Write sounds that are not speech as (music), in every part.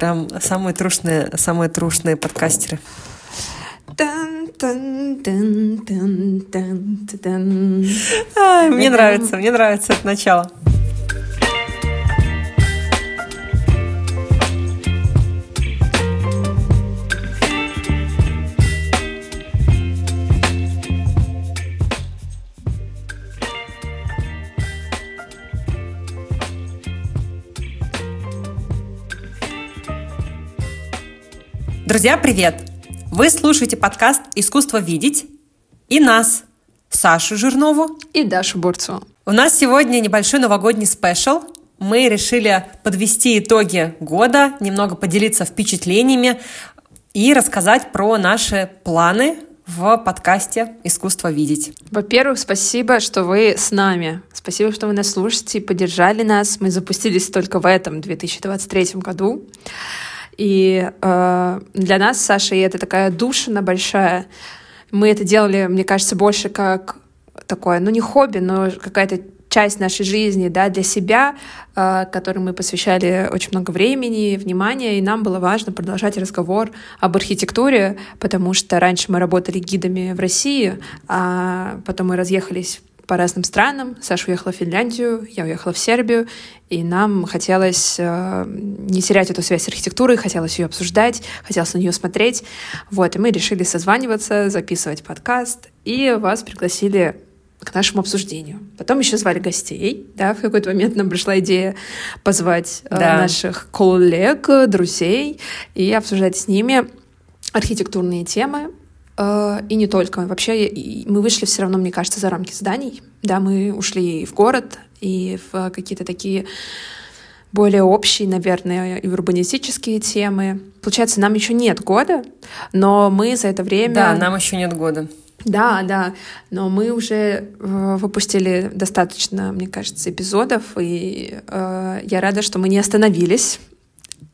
Прям самые трушные, самые трушные подкастеры. Мне нравится, мне нравится это начало. Друзья, привет! Вы слушаете подкаст «Искусство видеть» и нас, Сашу Жирнову и Дашу Бурцеву. У нас сегодня небольшой новогодний спешл. Мы решили подвести итоги года, немного поделиться впечатлениями и рассказать про наши планы в подкасте «Искусство видеть». Во-первых, спасибо, что вы с нами. Спасибо, что вы нас слушаете и поддержали нас. Мы запустились только в этом 2023 году. И э, для нас, Саша, это такая душина большая. Мы это делали, мне кажется, больше как такое, ну не хобби, но какая-то часть нашей жизни, да, для себя, э, которой мы посвящали очень много времени, внимания, и нам было важно продолжать разговор об архитектуре, потому что раньше мы работали гидами в России, а потом мы разъехались по разным странам. Саша уехала в Финляндию, я уехала в Сербию, и нам хотелось э, не терять эту связь с архитектурой, хотелось ее обсуждать, хотелось на нее смотреть. Вот, и мы решили созваниваться, записывать подкаст, и вас пригласили к нашему обсуждению. Потом еще звали гостей, да, в какой-то момент нам пришла идея позвать э, да. наших коллег, друзей и обсуждать с ними архитектурные темы, и не только. Вообще мы вышли все равно, мне кажется, за рамки зданий. Да, мы ушли в город и в какие-то такие более общие, наверное, и урбанистические темы. Получается, нам еще нет года, но мы за это время... Да, нам еще нет года. Да, да, но мы уже э, выпустили достаточно, мне кажется, эпизодов, и э, я рада, что мы не остановились,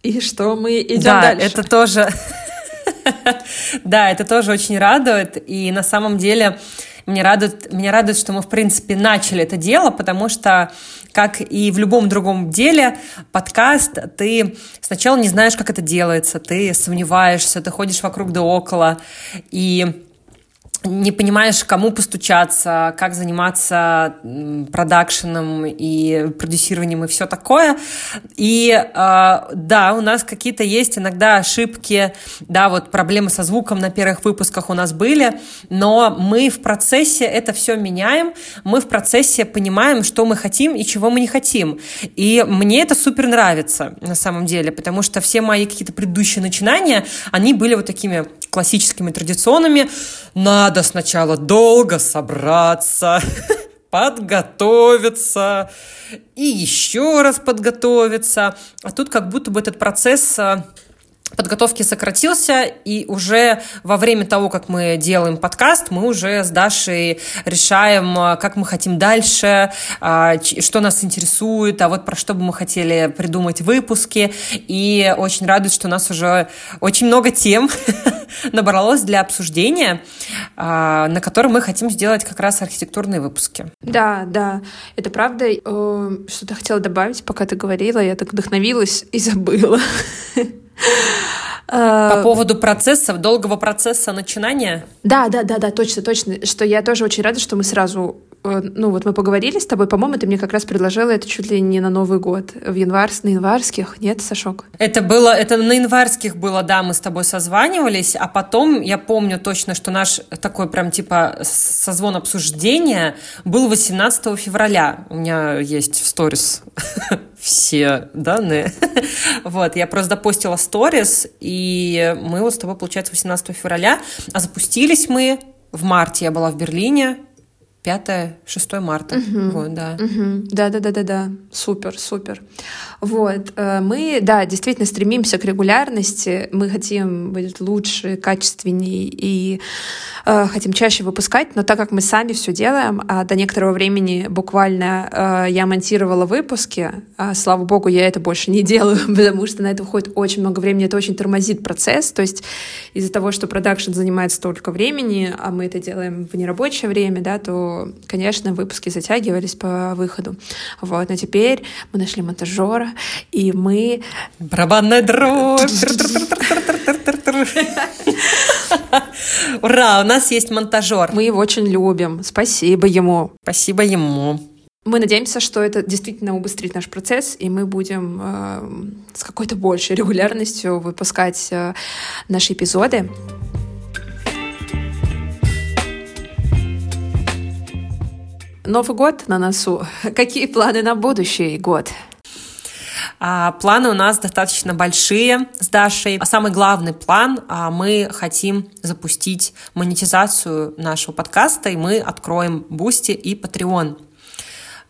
и что мы идем да, дальше. это тоже (laughs) Да, это тоже очень радует. И на самом деле мне радует, меня радует, что мы, в принципе, начали это дело, потому что, как и в любом другом деле, подкаст, ты сначала не знаешь, как это делается, ты сомневаешься, ты ходишь вокруг да около, и не понимаешь, кому постучаться, как заниматься продакшеном и продюсированием и все такое. И э, да, у нас какие-то есть иногда ошибки, да, вот проблемы со звуком на первых выпусках у нас были, но мы в процессе это все меняем, мы в процессе понимаем, что мы хотим и чего мы не хотим. И мне это супер нравится на самом деле, потому что все мои какие-то предыдущие начинания, они были вот такими классическими, традиционными. Надо сначала долго собраться, (laughs) подготовиться и еще раз подготовиться. А тут как будто бы этот процесс а, подготовки сократился, и уже во время того, как мы делаем подкаст, мы уже с Дашей решаем, а, как мы хотим дальше, а, что нас интересует, а вот про что бы мы хотели придумать выпуски. И очень радует, что у нас уже очень много тем (laughs) набралось для обсуждения, а, на котором мы хотим сделать как раз архитектурные выпуски. Да, да, это правда. Что-то хотела добавить, пока ты говорила, я так вдохновилась и забыла. (laughs) По поводу процессов, долгого процесса начинания? Да, да, да, да, точно, точно. Что я тоже очень рада, что мы сразу Э, ну вот мы поговорили с тобой, по-моему, ты мне как раз предложила это чуть ли не на Новый год, в январь, на январских, нет, Сашок? Это было, это на январских было, да, мы с тобой созванивались, а потом я помню точно, что наш такой прям типа созвон обсуждения был 18 февраля. У меня есть в сторис (laughs) все данные. (laughs) вот, я просто допостила сторис, и мы вот с тобой, получается, 18 февраля, а запустились мы в марте, я была в Берлине, 5-6 марта. Угу. Вот, да. Угу. Да, да, да, да, да. Супер, супер. Вот. Э, мы, да, действительно стремимся к регулярности. Мы хотим быть лучше, качественнее и э, хотим чаще выпускать, но так как мы сами все делаем, а до некоторого времени буквально э, я монтировала выпуски, а, слава богу, я это больше не делаю, (laughs) потому что на это уходит очень много времени, это очень тормозит процесс. То есть из-за того, что продакшн занимает столько времени, а мы это делаем в нерабочее время, да, то что, конечно, выпуски затягивались по выходу. Вот, но теперь мы нашли монтажера, и мы... Барабанная дробь! Ура, у нас есть монтажер. Мы его очень любим. Спасибо ему. Спасибо ему. Мы надеемся, что это действительно убыстрит наш процесс, и мы будем э, с какой-то большей регулярностью выпускать э, наши эпизоды. Новый год на носу. Какие планы на будущий год? А, планы у нас достаточно большие с Дашей. А самый главный план а, мы хотим запустить монетизацию нашего подкаста, и мы откроем Бусти и Patreon.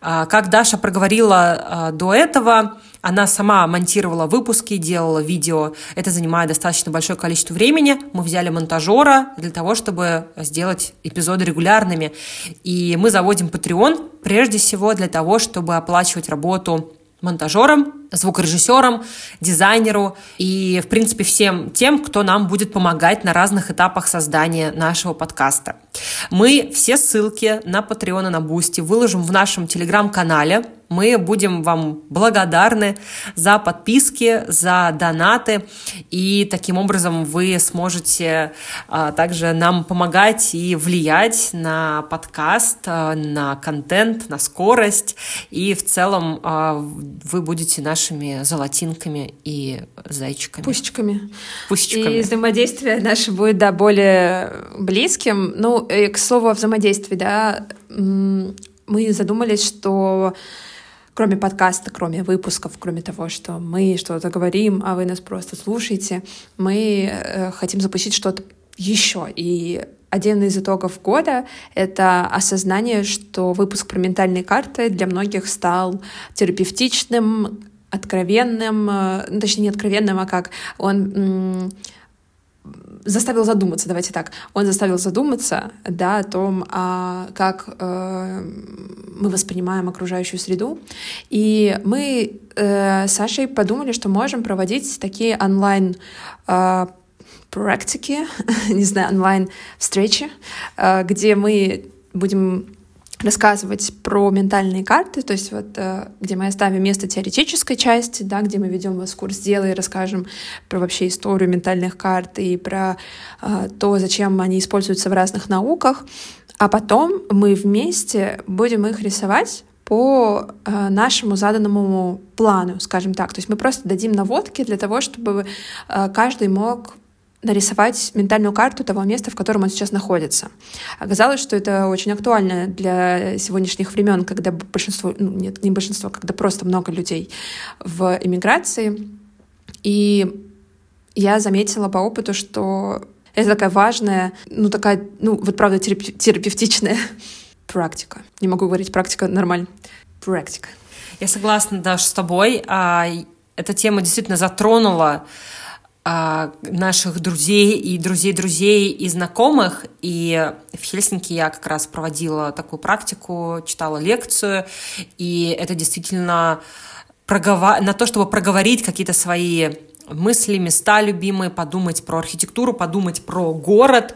А, как Даша проговорила а, до этого, она сама монтировала выпуски, делала видео. Это занимает достаточно большое количество времени. Мы взяли монтажера для того, чтобы сделать эпизоды регулярными. И мы заводим Patreon прежде всего для того, чтобы оплачивать работу монтажером, звукорежиссером, дизайнеру и, в принципе, всем тем, кто нам будет помогать на разных этапах создания нашего подкаста. Мы все ссылки на Patreon и на Бусти выложим в нашем телеграм-канале. Мы будем вам благодарны за подписки, за донаты, и таким образом вы сможете а, также нам помогать и влиять на подкаст, а, на контент, на скорость, и в целом а, вы будете нашими золотинками и зайчиками. Пусечками. Пусечками. И взаимодействие наше будет, да, более близким. Ну, и, к слову о взаимодействии, да, мы задумались, что кроме подкаста, кроме выпусков, кроме того, что мы что-то говорим, а вы нас просто слушаете, мы э, хотим запустить что-то еще. И один из итогов года — это осознание, что выпуск про ментальные карты для многих стал терапевтичным, откровенным, э, ну, точнее, не откровенным, а как он заставил задуматься, давайте так, он заставил задуматься, да, о том, а, как э, мы воспринимаем окружающую среду. И мы э, с Сашей подумали, что можем проводить такие онлайн э, практики, (laughs) не знаю, онлайн встречи, э, где мы будем рассказывать про ментальные карты, то есть вот э, где мы оставим место теоретической части, да, где мы ведем вас в курс дела и расскажем про вообще историю ментальных карт и про э, то, зачем они используются в разных науках, а потом мы вместе будем их рисовать по э, нашему заданному плану, скажем так. То есть мы просто дадим наводки для того, чтобы каждый мог нарисовать ментальную карту того места, в котором он сейчас находится. Оказалось, что это очень актуально для сегодняшних времен, когда большинство, ну, нет, не большинство, когда просто много людей в эмиграции. И я заметила по опыту, что это такая важная, ну такая, ну вот правда терапевтичная (laughs) практика. Не могу говорить практика нормально. Практика. Я согласна, Даша, с тобой. А, эта тема действительно затронула а, наших друзей и друзей-друзей и знакомых. И в Хельсинки я как раз проводила такую практику, читала лекцию, и это действительно проговор... на то, чтобы проговорить какие-то свои мысли, места любимые, подумать про архитектуру, подумать про город.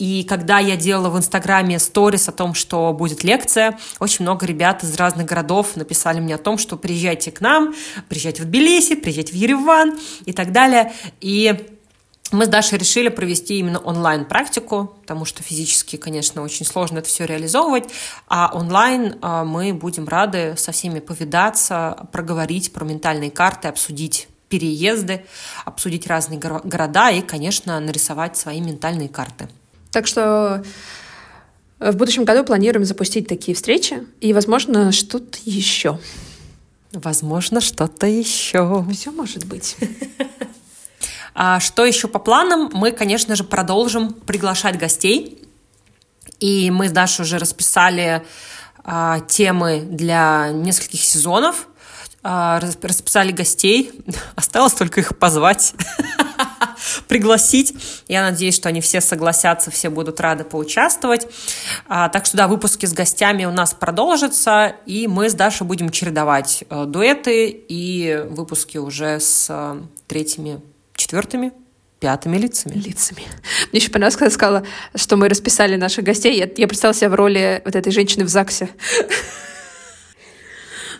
И когда я делала в Инстаграме сторис о том, что будет лекция, очень много ребят из разных городов написали мне о том, что приезжайте к нам, приезжайте в Тбилиси, приезжайте в Ереван и так далее. И мы с Дашей решили провести именно онлайн-практику, потому что физически, конечно, очень сложно это все реализовывать, а онлайн а, мы будем рады со всеми повидаться, проговорить про ментальные карты, обсудить переезды, обсудить разные города и, конечно, нарисовать свои ментальные карты. Так что э, в будущем году планируем запустить такие встречи и, возможно, что-то еще. Возможно, что-то еще. Все может быть. (laughs) А что еще по планам? Мы, конечно же, продолжим приглашать гостей. И мы с Дашей уже расписали а, темы для нескольких сезонов. А, расписали гостей. (laughs) Осталось только их позвать. (laughs) пригласить. Я надеюсь, что они все согласятся, все будут рады поучаствовать. А, так что да, выпуски с гостями у нас продолжатся, и мы с Дашей будем чередовать э, дуэты и выпуски уже с э, третьими, четвертыми пятыми лицами. Лицами. Мне еще понравилось, когда сказала, что мы расписали наших гостей. Я, я представила себя в роли вот этой женщины в ЗАГСе.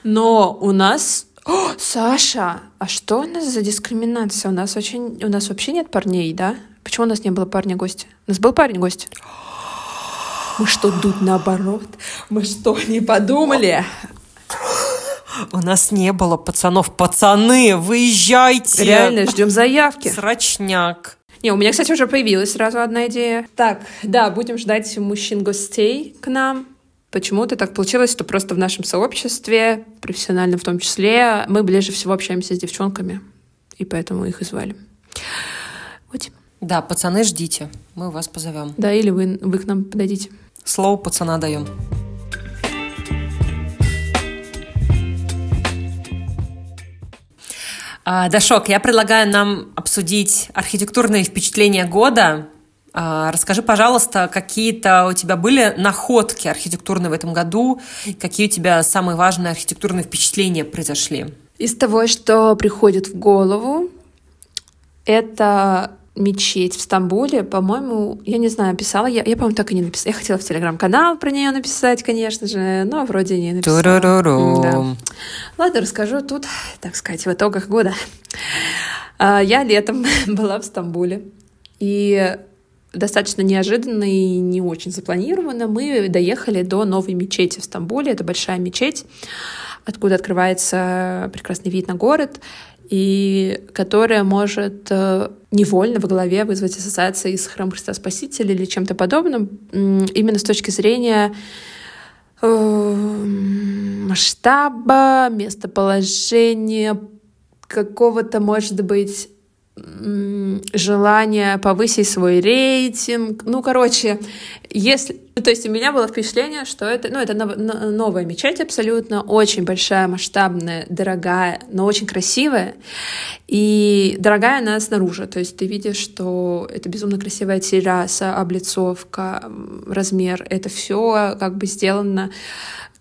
Но у нас... О, Саша, а что у нас за дискриминация? У нас очень... У нас вообще нет парней, да? Почему у нас не было парня-гостя? У нас был парень-гость. Мы что, тут наоборот? Мы что, не подумали? У нас не было пацанов. Пацаны, выезжайте! Реально, ждем заявки. Срочняк. Не, у меня, кстати, уже появилась сразу одна идея. Так, да, будем ждать мужчин-гостей к нам. Почему-то так получилось, что просто в нашем сообществе, профессионально в том числе, мы ближе всего общаемся с девчонками, и поэтому их и звали. Вот. Да, пацаны, ждите, мы вас позовем. Да, или вы, вы к нам подойдите. Слово пацана даем. А, Дашок, я предлагаю нам обсудить архитектурные впечатления года. А, расскажи, пожалуйста, какие-то у тебя были находки архитектурные в этом году? Какие у тебя самые важные архитектурные впечатления произошли? Из того, что приходит в голову, это мечеть в Стамбуле, по-моему, я не знаю, писала я, я по-моему, так и не написала. Я хотела в телеграм-канал про нее написать, конечно же, но вроде не написала. Да. Ладно, расскажу тут, так сказать, в итогах года. А, я летом (laughs) была в Стамбуле, и достаточно неожиданно и не очень запланированно мы доехали до новой мечети в Стамбуле. Это большая мечеть, откуда открывается прекрасный вид на город и которая может э, невольно в голове вызвать ассоциации с храмом Христа Спасителя или чем-то подобным, именно с точки зрения э, масштаба, местоположения, какого-то, может быть, желание повысить свой рейтинг. Ну, короче, если... То есть у меня было впечатление, что это, ну, это новая мечеть абсолютно, очень большая, масштабная, дорогая, но очень красивая. И дорогая она снаружи. То есть ты видишь, что это безумно красивая терраса, облицовка, размер. Это все как бы сделано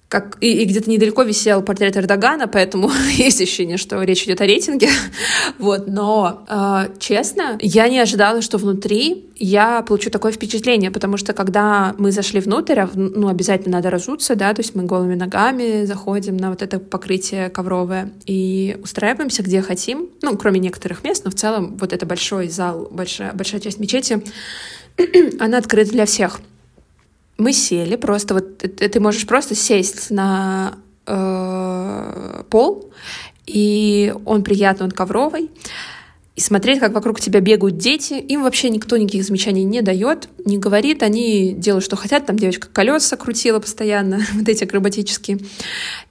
как и, и где-то недалеко висел портрет Эрдогана, поэтому (laughs) есть ощущение, что речь идет о рейтинге. (laughs) вот, но э, честно, я не ожидала, что внутри я получу такое впечатление, потому что когда мы зашли внутрь, а, ну обязательно надо разуться, да, то есть мы голыми ногами заходим на вот это покрытие ковровое и устраиваемся где хотим, ну кроме некоторых мест, но в целом вот это большой зал, большая большая часть мечети, (clears throat) она открыта для всех мы сели просто, вот ты можешь просто сесть на э, пол, и он приятный, он ковровый, и смотреть, как вокруг тебя бегают дети. Им вообще никто никаких замечаний не дает, не говорит, они делают, что хотят. Там девочка колеса крутила постоянно, (laughs) вот эти акробатические.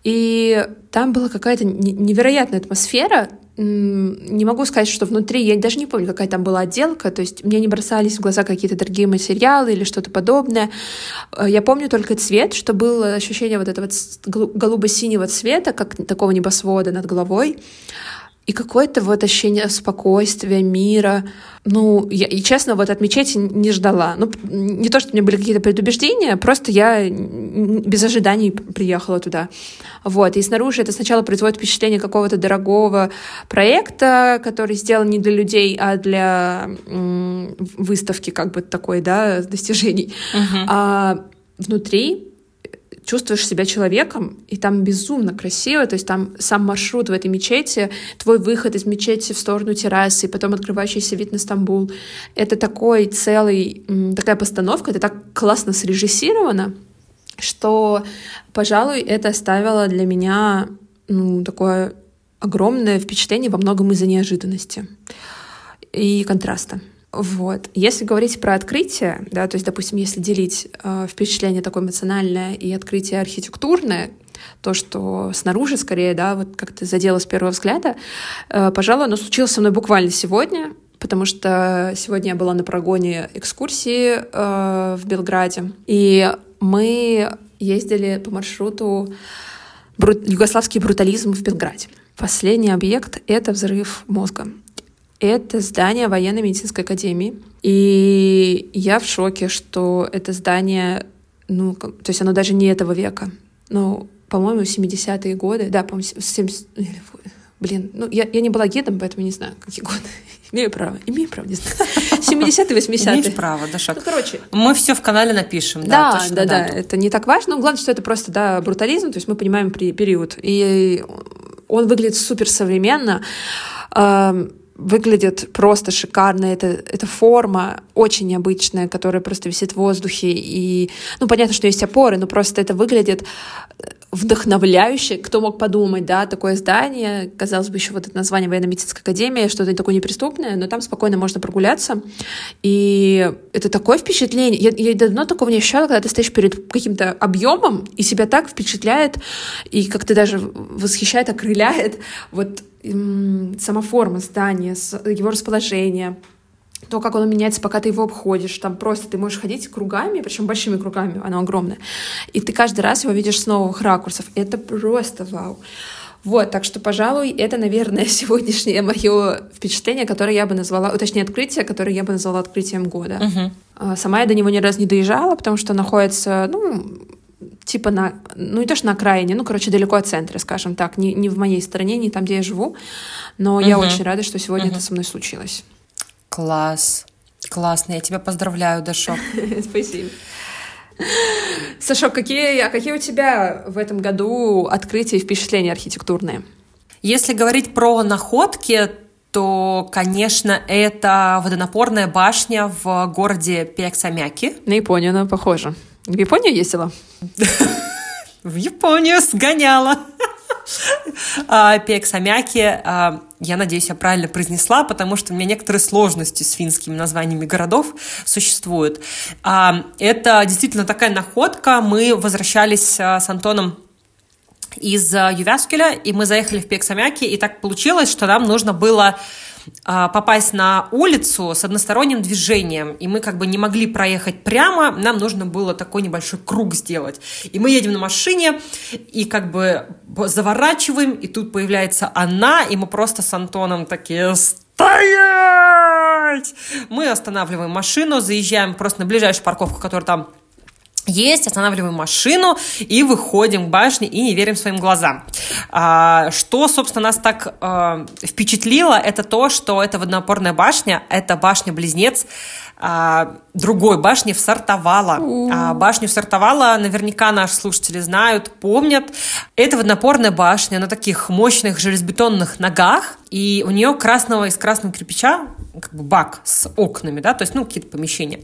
И там была какая-то невероятная атмосфера, не могу сказать, что внутри, я даже не помню, какая там была отделка, то есть мне не бросались в глаза какие-то дорогие материалы или что-то подобное. Э, я помню только цвет, что было ощущение вот этого голубо-синего цвета, как такого небосвода над головой и какое-то вот ощущение спокойствия, мира. Ну, я, и честно, вот от мечети не ждала. Ну, не то, что у меня были какие-то предубеждения, просто я без ожиданий приехала туда. Вот, и снаружи это сначала производит впечатление какого-то дорогого проекта, который сделан не для людей, а для выставки как бы такой, да, достижений. Uh-huh. А внутри чувствуешь себя человеком, и там безумно красиво, то есть там сам маршрут в этой мечети, твой выход из мечети в сторону террасы, и потом открывающийся вид на Стамбул. Это такой целый, такая постановка, это так классно срежиссировано, что, пожалуй, это оставило для меня ну, такое огромное впечатление во многом из-за неожиданности и контраста. Вот. Если говорить про открытие, да, то есть, допустим, если делить э, впечатление такое эмоциональное и открытие архитектурное, то, что снаружи скорее, да, вот как-то задело с первого взгляда, э, пожалуй, оно случилось со мной буквально сегодня, потому что сегодня я была на прогоне экскурсии э, в Белграде, и мы ездили по маршруту бру- югославский брутализм в Белграде. Последний объект — это взрыв мозга. Это здание военно-медицинской академии. И я в шоке, что это здание, ну, то есть оно даже не этого века. Ну, по-моему, 70-е годы. Да, по-моему, 70... Блин, ну, я, я не была гидом, поэтому не знаю, какие годы. (laughs) Имею право, имею право, не знаю. (laughs) 70-е, 80-е. Имеешь право, да, шаг. Ну, короче. Мы все в канале напишем, Да, да, точно, да, да, это не так важно. Но главное, что это просто, да, брутализм, то есть мы понимаем при- период. И он выглядит супер современно, выглядит просто шикарно. Это, это форма очень необычная, которая просто висит в воздухе. И, ну, понятно, что есть опоры, но просто это выглядит вдохновляюще. Кто мог подумать, да, такое здание, казалось бы, еще вот это название военно-медицинской академии, что-то такое неприступное, но там спокойно можно прогуляться. И это такое впечатление. Я, я давно такого не ощущала, когда ты стоишь перед каким-то объемом, и себя так впечатляет, и как-то даже восхищает, окрыляет вот сама форма здания, его расположение, то, как он меняется, пока ты его обходишь. Там просто ты можешь ходить кругами, причем большими кругами, оно огромное. И ты каждый раз его видишь с новых ракурсов. Это просто вау. Вот, так что, пожалуй, это, наверное, (laughs) сегодняшнее мое впечатление, которое я бы назвала, точнее, открытие, которое я бы назвала открытием года. А, Сама я до него ни разу не доезжала, потому что находится, ну, типа на, ну не то что на окраине, ну, короче, далеко от центра, скажем так, не, не в моей стране, не там, где я живу, но я Мгм. очень рада, что сегодня это со мной случилось. Класс. Классно, я тебя поздравляю, Дашок. (laughs) Спасибо. Сашок, какие, а какие у тебя в этом году открытия и впечатления архитектурные? Если говорить про находки, то, конечно, это водонапорная башня в городе Пиаксамяки. На Японию, ну, похоже. В Японию ездила? (laughs) В Японию сгоняла. А, Пиаксамяки, а, я надеюсь, я правильно произнесла, потому что у меня некоторые сложности с финскими названиями городов существуют. А, Это действительно такая находка. Мы возвращались с Антоном из Ювяскеля, и мы заехали в Пексамяки, и так получилось, что нам нужно было попасть на улицу с односторонним движением, и мы как бы не могли проехать прямо, нам нужно было такой небольшой круг сделать. И мы едем на машине, и как бы заворачиваем, и тут появляется она, и мы просто с Антоном такие «Стоять!» Мы останавливаем машину, заезжаем просто на ближайшую парковку, которая там есть, останавливаем машину и выходим к башне и не верим своим глазам. А, что, собственно, нас так а, впечатлило, это то, что это водонапорная башня, это башня-близнец а, другой башни в Сартовала. А, башню Сартовала наверняка наши слушатели знают, помнят. Это водонапорная башня на таких мощных железобетонных ногах, и у нее красного из красного кирпича как бы бак с окнами, да, то есть, ну, какие-то помещения.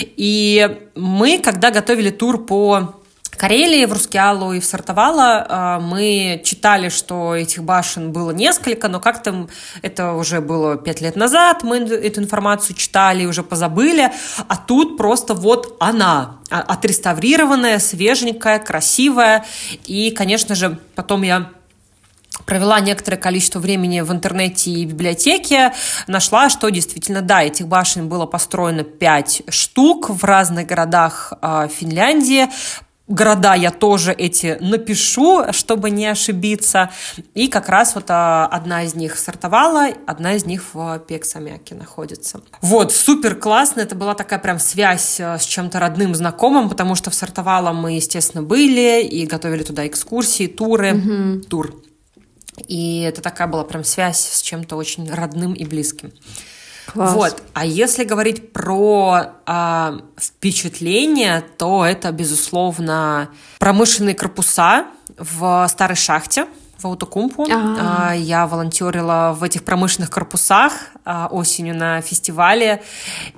И мы, когда готовили тур по Карелии, в Рускеалу и в Сартовала а, мы читали, что этих башен было несколько, но как-то это уже было пять лет назад, мы эту информацию читали, уже позабыли, а тут просто вот она, а- отреставрированная, свеженькая, красивая, и, конечно же, потом я провела некоторое количество времени в интернете и библиотеке, нашла, что действительно, да, этих башен было построено 5 штук в разных городах э, Финляндии. Города я тоже эти напишу, чтобы не ошибиться. И как раз вот а, одна из них сортовала, одна из них в Пексамяке находится. Вот, супер классно. Это была такая прям связь а, с чем-то родным, знакомым, потому что в Сортовала мы, естественно, были и готовили туда экскурсии, туры. Тур. И это такая была прям связь с чем-то очень родным и близким. Класс. Вот. А если говорить про а, впечатления, то это, безусловно, промышленные корпуса в старой шахте в Аутокумпу. А. А, Я волонтерила в этих промышленных корпусах а, осенью на фестивале.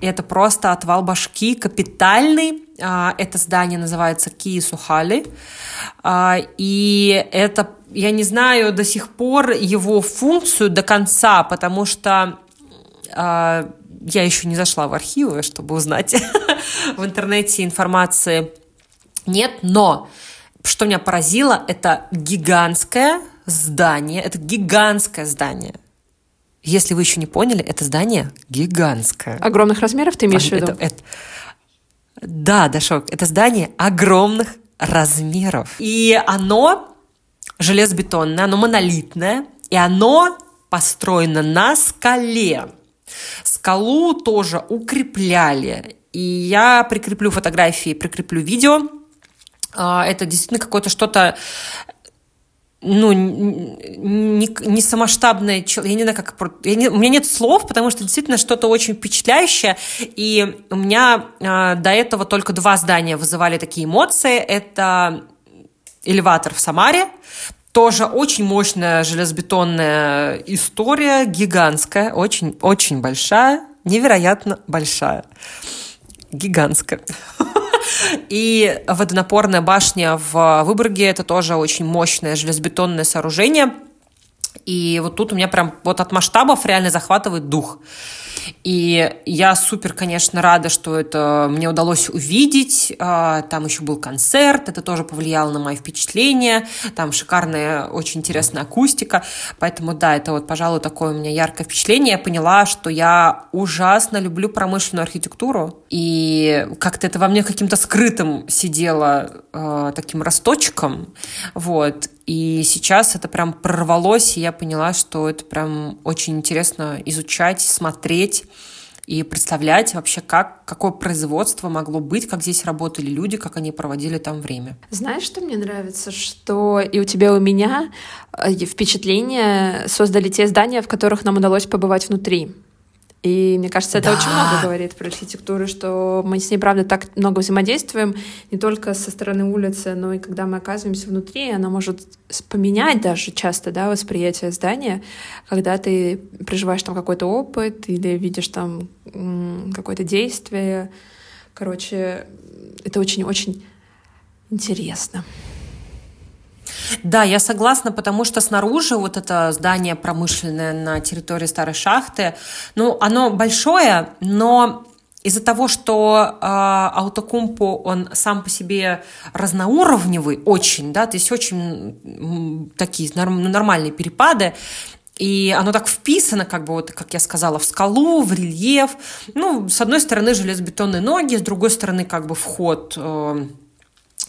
И это просто отвал башки капитальный. Это здание называется Кии Сухали. А, И это, я не знаю до сих пор его функцию до конца, потому что а, я еще не зашла в архивы, чтобы узнать (laughs) в интернете информации нет, но что меня поразило, это гигантское здание, это гигантское здание. Если вы еще не поняли, это здание гигантское. Огромных размеров ты имеешь в виду? Это- это- Да, Дашок, это здание огромных размеров. И оно железобетонное, оно монолитное, и оно построено на скале. Скалу тоже укрепляли. И я прикреплю фотографии, прикреплю видео. А, Это действительно какое-то что-то ну, не, не самоштабное, я не знаю, как, я не, у меня нет слов, потому что действительно что-то очень впечатляющее, и у меня э, до этого только два здания вызывали такие эмоции, это элеватор в Самаре, тоже очень мощная железобетонная история, гигантская, очень, очень большая, невероятно большая, гигантская. (laughs) И водонапорная башня в Выборге – это тоже очень мощное железобетонное сооружение. И вот тут у меня прям вот от масштабов реально захватывает дух. И я супер, конечно, рада, что это мне удалось увидеть. А, там еще был концерт, это тоже повлияло на мои впечатления. Там шикарная, очень интересная акустика. Поэтому, да, это вот, пожалуй, такое у меня яркое впечатление. Я поняла, что я ужасно люблю промышленную архитектуру. И как-то это во мне каким-то скрытым сидело э, таким росточком. Вот. И сейчас это прям прорвалось, и я поняла, что это прям очень интересно изучать, смотреть и представлять вообще, как, какое производство могло быть, как здесь работали люди, как они проводили там время. Знаешь, что мне нравится? Что и у тебя, и у меня э, впечатление создали те здания, в которых нам удалось побывать внутри. И мне кажется, это да. очень много говорит про архитектуру, что мы с ней, правда, так много взаимодействуем, не только со стороны улицы, но и когда мы оказываемся внутри, она может поменять даже часто да, восприятие здания, когда ты проживаешь там какой-то опыт или видишь там какое-то действие. Короче, это очень-очень интересно. Да, я согласна, потому что снаружи вот это здание промышленное на территории старой шахты, ну, оно большое, но из-за того, что э, Аутокумпо, он сам по себе разноуровневый очень, да, то есть очень такие нормальные перепады, и оно так вписано, как бы, вот, как я сказала, в скалу, в рельеф. Ну, с одной стороны железобетонные ноги, с другой стороны, как бы, вход, э,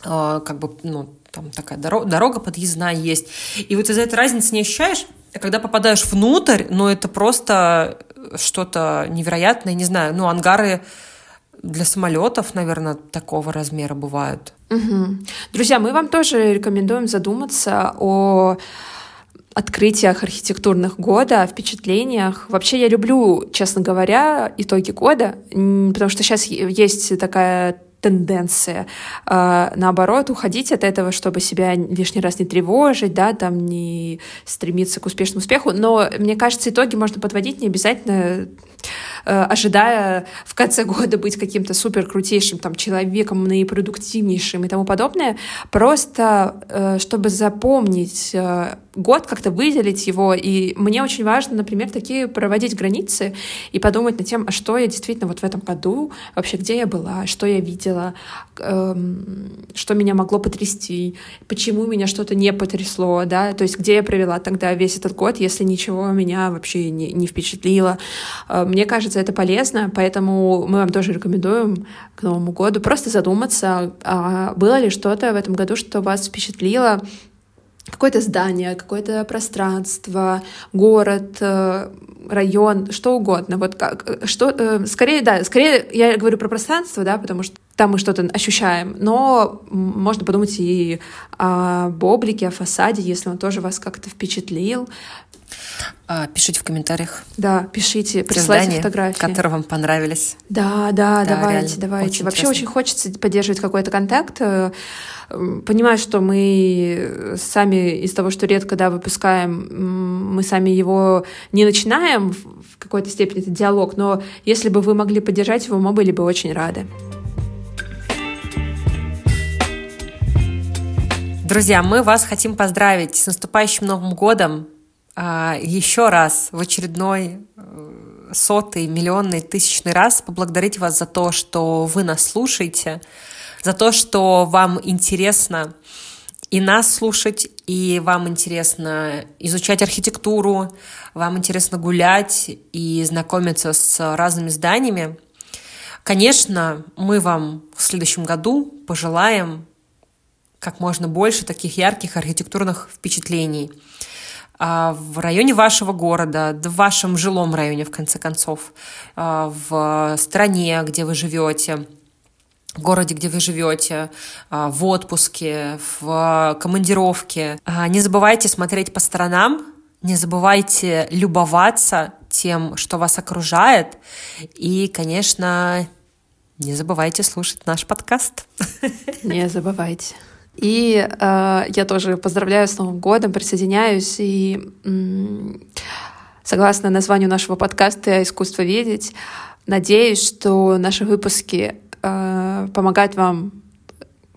э, как бы, ну, там такая дорога, дорога подъездная есть. И вот из-за этой разницы не ощущаешь, а когда попадаешь внутрь, ну, это просто что-то невероятное, не знаю, ну, ангары для самолетов, наверное, такого размера бывают. Угу. Друзья, мы вам тоже рекомендуем задуматься о открытиях архитектурных года, впечатлениях. Вообще я люблю, честно говоря, итоги года, потому что сейчас есть такая тенденция, а, наоборот, уходить от этого, чтобы себя лишний раз не тревожить, да, там не стремиться к успешному успеху. Но мне кажется, итоги можно подводить не обязательно Э, ожидая в конце года быть каким-то супер крутейшим там человеком, наипродуктивнейшим и тому подобное, просто э, чтобы запомнить э, год, как-то выделить его. И мне очень важно, например, такие проводить границы и подумать над тем, а что я действительно вот в этом году, вообще где я была, что я видела, эм, что меня могло потрясти, почему меня что-то не потрясло, да, то есть где я провела тогда весь этот год, если ничего меня вообще не, не впечатлило. Мне кажется, кажется, это полезно, поэтому мы вам тоже рекомендуем к Новому году просто задуматься, а было ли что-то в этом году, что вас впечатлило, какое-то здание, какое-то пространство, город, э, район, что угодно. Вот как, э, что, э, скорее, да, скорее я говорю про пространство, да, потому что там мы что-то ощущаем, но можно подумать и об облике, о фасаде, если он тоже вас как-то впечатлил, пишите в комментариях. Да, пишите, присылайте здания, фотографии. которые вам понравились. Да, да, да давайте, реально, давайте. Очень Вообще интересно. очень хочется поддерживать какой-то контакт. Э, понимаю, что мы сами из того, что редко да, выпускаем, мы сами его не начинаем в какой-то степени, это диалог, но если бы вы могли поддержать его, мы были бы очень рады. Друзья, мы вас хотим поздравить с наступающим Новым годом. А, еще раз в очередной э, сотый, миллионный, тысячный раз поблагодарить вас за то, что вы нас слушаете, за то, что вам интересно и нас слушать, и вам интересно изучать архитектуру, вам интересно гулять и знакомиться с разными зданиями. Конечно, мы вам в следующем году пожелаем как можно больше таких ярких архитектурных впечатлений – в районе вашего города, в вашем жилом районе, в конце концов, а, в стране, где вы живете. в городе, где вы живете, а, в отпуске, в командировке. А, не забывайте смотреть по сторонам, не забывайте любоваться тем, что вас окружает. И, конечно, не забывайте слушать наш подкаст. Не забывайте. И э, я тоже поздравляю с Новым годом, присоединяюсь и согласно названию нашего подкаста «Искусство видеть», надеюсь, что наши выпуски э, помогают вам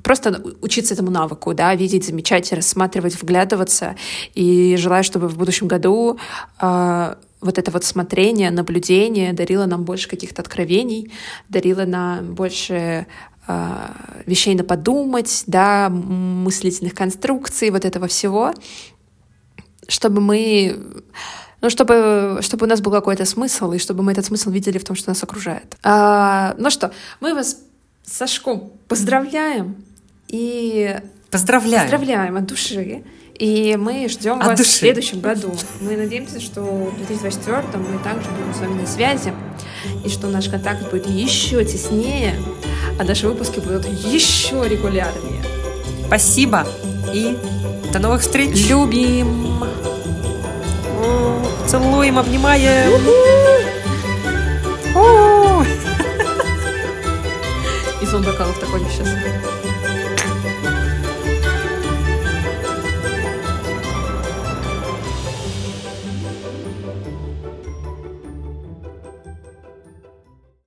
просто учиться этому навыку, да, видеть, замечать, рассматривать, вглядываться. И желаю, чтобы в будущем году э, вот это вот смотрение, наблюдение дарило нам больше каких-то откровений, дарило нам больше вещей на подумать, да, мыслительных конструкций, вот этого всего, чтобы мы ну, чтобы, чтобы у нас был какой-то смысл, и чтобы мы этот смысл видели в том, что нас окружает. А, ну что, мы вас, Сашко, поздравляем и... Поздравляем. Поздравляем от души. И мы ждем вас души. в следующем году. Мы надеемся, что в 2024 мы также будем с вами на связи, и что наш контакт будет еще теснее, а наши выпуски будут еще регулярнее. Спасибо и до новых встреч. Любим. Целуем, обнимаем. И звон бокалов такой сейчас.